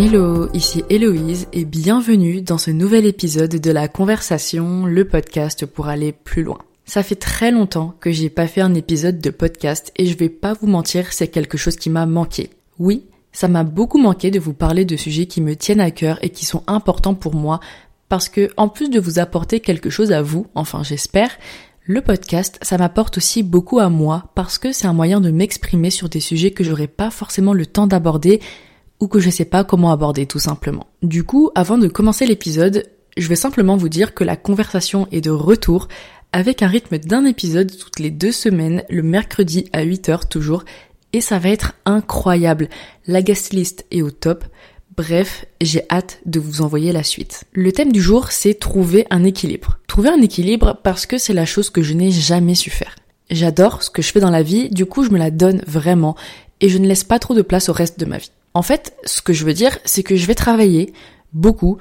Hello, ici Héloïse et bienvenue dans ce nouvel épisode de La Conversation, le podcast pour aller plus loin. Ça fait très longtemps que j'ai pas fait un épisode de podcast et je vais pas vous mentir, c'est quelque chose qui m'a manqué. Oui, ça m'a beaucoup manqué de vous parler de sujets qui me tiennent à cœur et qui sont importants pour moi parce que en plus de vous apporter quelque chose à vous, enfin j'espère, le podcast, ça m'apporte aussi beaucoup à moi parce que c'est un moyen de m'exprimer sur des sujets que j'aurais pas forcément le temps d'aborder ou que je sais pas comment aborder tout simplement. Du coup, avant de commencer l'épisode, je vais simplement vous dire que la conversation est de retour avec un rythme d'un épisode toutes les deux semaines, le mercredi à 8h toujours, et ça va être incroyable. La guest list est au top. Bref, j'ai hâte de vous envoyer la suite. Le thème du jour, c'est trouver un équilibre. Trouver un équilibre parce que c'est la chose que je n'ai jamais su faire. J'adore ce que je fais dans la vie, du coup je me la donne vraiment et je ne laisse pas trop de place au reste de ma vie. En fait, ce que je veux dire, c'est que je vais travailler beaucoup,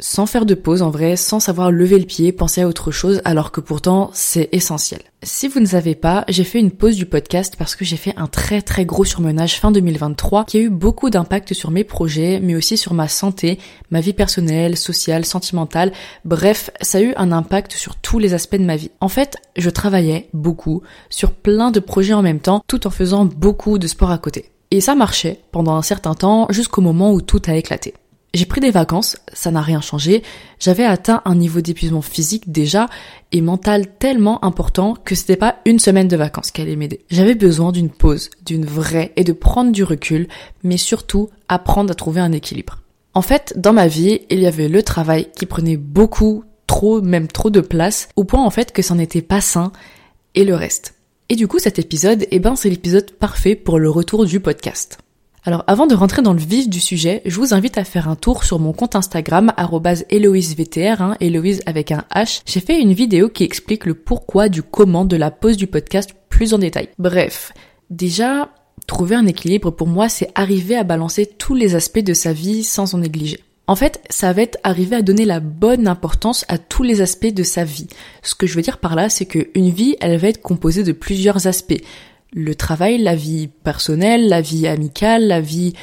sans faire de pause en vrai, sans savoir lever le pied, penser à autre chose, alors que pourtant c'est essentiel. Si vous ne savez pas, j'ai fait une pause du podcast parce que j'ai fait un très très gros surmenage fin 2023 qui a eu beaucoup d'impact sur mes projets, mais aussi sur ma santé, ma vie personnelle, sociale, sentimentale. Bref, ça a eu un impact sur tous les aspects de ma vie. En fait, je travaillais beaucoup sur plein de projets en même temps, tout en faisant beaucoup de sport à côté. Et ça marchait pendant un certain temps jusqu'au moment où tout a éclaté. J'ai pris des vacances, ça n'a rien changé. J'avais atteint un niveau d'épuisement physique déjà et mental tellement important que c'était pas une semaine de vacances qui allait m'aider. J'avais besoin d'une pause, d'une vraie et de prendre du recul, mais surtout apprendre à trouver un équilibre. En fait, dans ma vie, il y avait le travail qui prenait beaucoup, trop, même trop de place, au point en fait que ça n'était pas sain, et le reste. Et du coup, cet épisode, eh ben, c'est l'épisode parfait pour le retour du podcast. Alors avant de rentrer dans le vif du sujet, je vous invite à faire un tour sur mon compte Instagram @héloïsevtr, hein, Héloïse avec un H. J'ai fait une vidéo qui explique le pourquoi du comment de la pause du podcast plus en détail. Bref, déjà trouver un équilibre pour moi, c'est arriver à balancer tous les aspects de sa vie sans en négliger. En fait, ça va être arriver à donner la bonne importance à tous les aspects de sa vie. Ce que je veux dire par là, c'est qu'une vie, elle va être composée de plusieurs aspects le travail, la vie personnelle, la vie amicale, la vie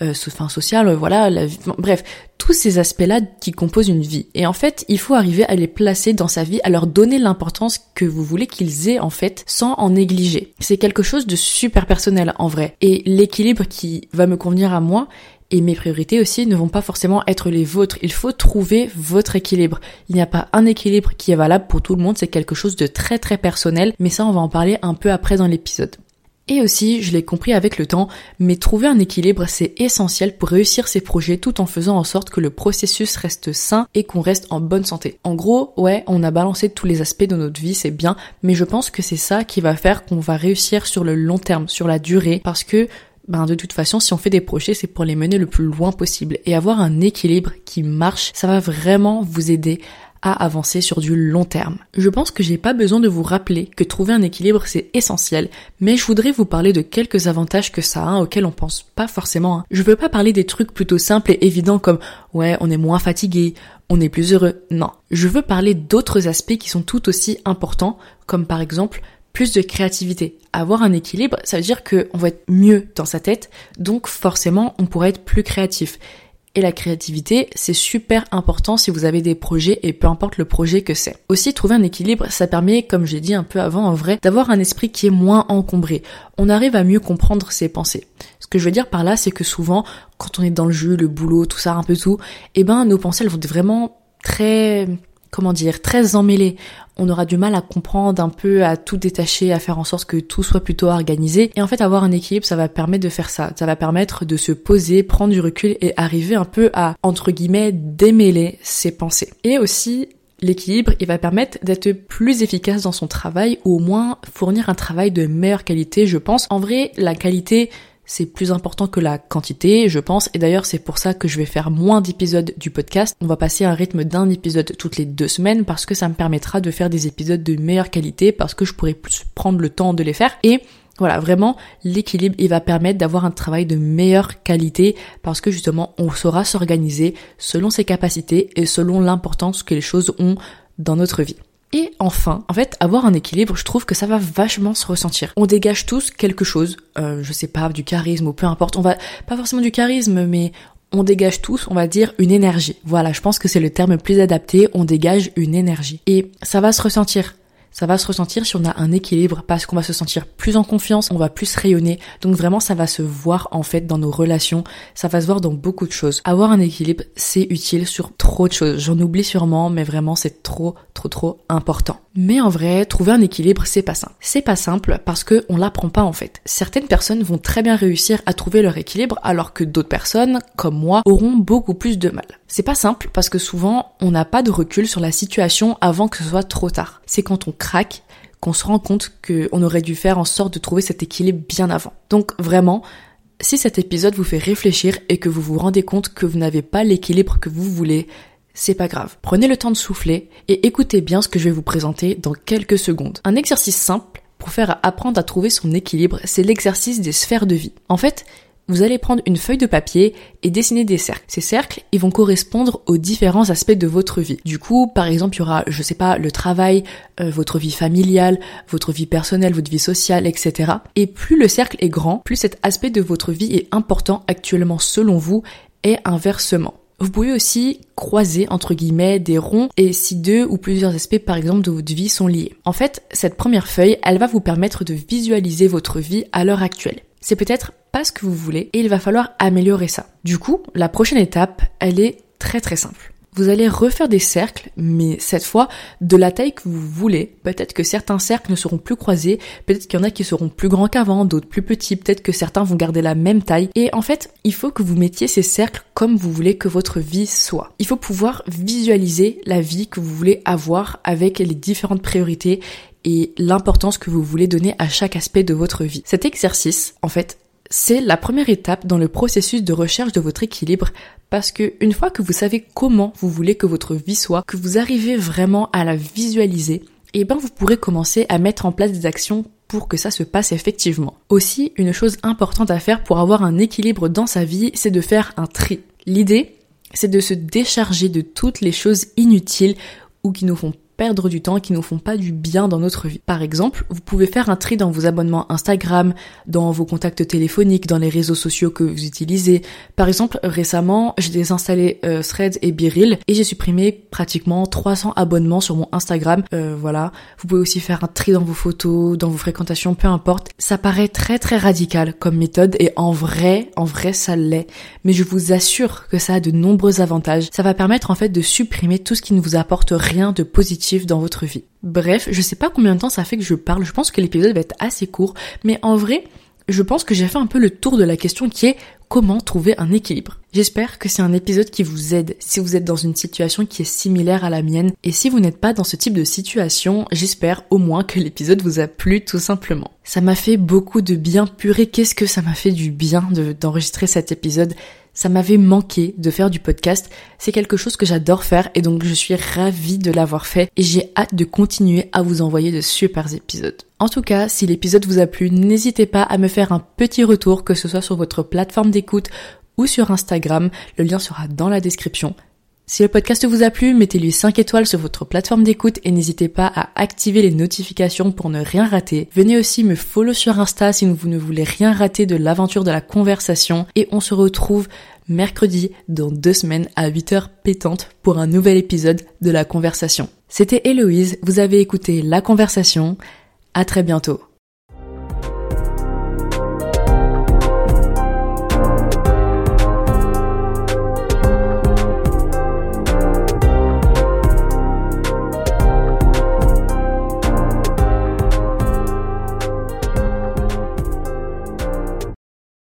euh, enfin, sociale, voilà, la vie, bref, tous ces aspects-là qui composent une vie. Et en fait, il faut arriver à les placer dans sa vie, à leur donner l'importance que vous voulez qu'ils aient en fait, sans en négliger. C'est quelque chose de super personnel en vrai. Et l'équilibre qui va me convenir à moi, et mes priorités aussi ne vont pas forcément être les vôtres. Il faut trouver votre équilibre. Il n'y a pas un équilibre qui est valable pour tout le monde, c'est quelque chose de très très personnel, mais ça on va en parler un peu après dans l'épisode. Et aussi, je l'ai compris avec le temps, mais trouver un équilibre, c'est essentiel pour réussir ses projets tout en faisant en sorte que le processus reste sain et qu'on reste en bonne santé. En gros, ouais, on a balancé tous les aspects de notre vie, c'est bien, mais je pense que c'est ça qui va faire qu'on va réussir sur le long terme, sur la durée, parce que ben de toute façon, si on fait des projets, c'est pour les mener le plus loin possible. Et avoir un équilibre qui marche, ça va vraiment vous aider à avancer sur du long terme. Je pense que j'ai pas besoin de vous rappeler que trouver un équilibre c'est essentiel, mais je voudrais vous parler de quelques avantages que ça a hein, auxquels on pense pas forcément. Hein. Je veux pas parler des trucs plutôt simples et évidents comme ouais on est moins fatigué, on est plus heureux. Non, je veux parler d'autres aspects qui sont tout aussi importants, comme par exemple plus de créativité. Avoir un équilibre, ça veut dire qu'on va être mieux dans sa tête, donc forcément on pourrait être plus créatif. Et la créativité, c'est super important si vous avez des projets et peu importe le projet que c'est. Aussi, trouver un équilibre, ça permet, comme j'ai dit un peu avant en vrai, d'avoir un esprit qui est moins encombré. On arrive à mieux comprendre ses pensées. Ce que je veux dire par là, c'est que souvent, quand on est dans le jeu, le boulot, tout ça, un peu tout, eh ben, nos pensées, elles vont être vraiment très comment dire, très emmêlé. On aura du mal à comprendre un peu, à tout détacher, à faire en sorte que tout soit plutôt organisé. Et en fait, avoir un équilibre, ça va permettre de faire ça. Ça va permettre de se poser, prendre du recul et arriver un peu à, entre guillemets, démêler ses pensées. Et aussi, L'équilibre, il va permettre d'être plus efficace dans son travail ou au moins fournir un travail de meilleure qualité, je pense. En vrai, la qualité, c'est plus important que la quantité, je pense, et d'ailleurs c'est pour ça que je vais faire moins d'épisodes du podcast. On va passer à un rythme d'un épisode toutes les deux semaines parce que ça me permettra de faire des épisodes de meilleure qualité, parce que je pourrai plus prendre le temps de les faire. Et voilà, vraiment, l'équilibre, il va permettre d'avoir un travail de meilleure qualité parce que justement, on saura s'organiser selon ses capacités et selon l'importance que les choses ont dans notre vie. Et enfin, en fait, avoir un équilibre, je trouve que ça va vachement se ressentir. On dégage tous quelque chose, euh, je sais pas, du charisme ou peu importe. On va pas forcément du charisme, mais on dégage tous, on va dire, une énergie. Voilà, je pense que c'est le terme plus adapté, on dégage une énergie. Et ça va se ressentir ça va se ressentir si on a un équilibre parce qu'on va se sentir plus en confiance, on va plus rayonner. Donc vraiment, ça va se voir en fait dans nos relations, ça va se voir dans beaucoup de choses. Avoir un équilibre, c'est utile sur trop de choses. J'en oublie sûrement, mais vraiment, c'est trop, trop, trop important. Mais en vrai, trouver un équilibre, c'est pas simple. C'est pas simple parce que on l'apprend pas en fait. Certaines personnes vont très bien réussir à trouver leur équilibre alors que d'autres personnes, comme moi, auront beaucoup plus de mal. C'est pas simple parce que souvent, on n'a pas de recul sur la situation avant que ce soit trop tard. C'est quand on craque qu'on se rend compte qu'on aurait dû faire en sorte de trouver cet équilibre bien avant. Donc vraiment, si cet épisode vous fait réfléchir et que vous vous rendez compte que vous n'avez pas l'équilibre que vous voulez, c'est pas grave. Prenez le temps de souffler et écoutez bien ce que je vais vous présenter dans quelques secondes. Un exercice simple pour faire apprendre à trouver son équilibre, c'est l'exercice des sphères de vie. En fait, vous allez prendre une feuille de papier et dessiner des cercles. Ces cercles, ils vont correspondre aux différents aspects de votre vie. Du coup, par exemple, il y aura, je sais pas, le travail, euh, votre vie familiale, votre vie personnelle, votre vie sociale, etc. Et plus le cercle est grand, plus cet aspect de votre vie est important actuellement selon vous et inversement. Vous pouvez aussi croiser entre guillemets des ronds et si deux ou plusieurs aspects par exemple de votre vie sont liés. En fait, cette première feuille, elle va vous permettre de visualiser votre vie à l'heure actuelle. C'est peut-être pas ce que vous voulez et il va falloir améliorer ça. Du coup, la prochaine étape, elle est très très simple vous allez refaire des cercles, mais cette fois de la taille que vous voulez. Peut-être que certains cercles ne seront plus croisés, peut-être qu'il y en a qui seront plus grands qu'avant, d'autres plus petits, peut-être que certains vont garder la même taille. Et en fait, il faut que vous mettiez ces cercles comme vous voulez que votre vie soit. Il faut pouvoir visualiser la vie que vous voulez avoir avec les différentes priorités et l'importance que vous voulez donner à chaque aspect de votre vie. Cet exercice, en fait, c'est la première étape dans le processus de recherche de votre équilibre parce que une fois que vous savez comment vous voulez que votre vie soit, que vous arrivez vraiment à la visualiser, et eh ben vous pourrez commencer à mettre en place des actions pour que ça se passe effectivement. Aussi, une chose importante à faire pour avoir un équilibre dans sa vie, c'est de faire un tri. L'idée, c'est de se décharger de toutes les choses inutiles ou qui nous font perdre du temps qui nous font pas du bien dans notre vie. Par exemple, vous pouvez faire un tri dans vos abonnements Instagram, dans vos contacts téléphoniques, dans les réseaux sociaux que vous utilisez. Par exemple, récemment, j'ai désinstallé euh, Threads et Biril et j'ai supprimé pratiquement 300 abonnements sur mon Instagram. Euh, voilà. Vous pouvez aussi faire un tri dans vos photos, dans vos fréquentations, peu importe. Ça paraît très très radical comme méthode et en vrai, en vrai, ça l'est. Mais je vous assure que ça a de nombreux avantages. Ça va permettre en fait de supprimer tout ce qui ne vous apporte rien de positif dans votre vie. Bref, je sais pas combien de temps ça fait que je parle, je pense que l'épisode va être assez court, mais en vrai, je pense que j'ai fait un peu le tour de la question qui est comment trouver un équilibre. J'espère que c'est un épisode qui vous aide si vous êtes dans une situation qui est similaire à la mienne et si vous n'êtes pas dans ce type de situation, j'espère au moins que l'épisode vous a plu tout simplement. Ça m'a fait beaucoup de bien purée, qu'est-ce que ça m'a fait du bien d'enregistrer cet épisode ça m'avait manqué de faire du podcast. C'est quelque chose que j'adore faire et donc je suis ravie de l'avoir fait et j'ai hâte de continuer à vous envoyer de super épisodes. En tout cas, si l'épisode vous a plu, n'hésitez pas à me faire un petit retour, que ce soit sur votre plateforme d'écoute ou sur Instagram. Le lien sera dans la description. Si le podcast vous a plu, mettez-lui 5 étoiles sur votre plateforme d'écoute et n'hésitez pas à activer les notifications pour ne rien rater. Venez aussi me follow sur Insta si vous ne voulez rien rater de l'aventure de la conversation et on se retrouve mercredi dans deux semaines à 8h pétante pour un nouvel épisode de la conversation. C'était Héloïse, vous avez écouté La Conversation. À très bientôt.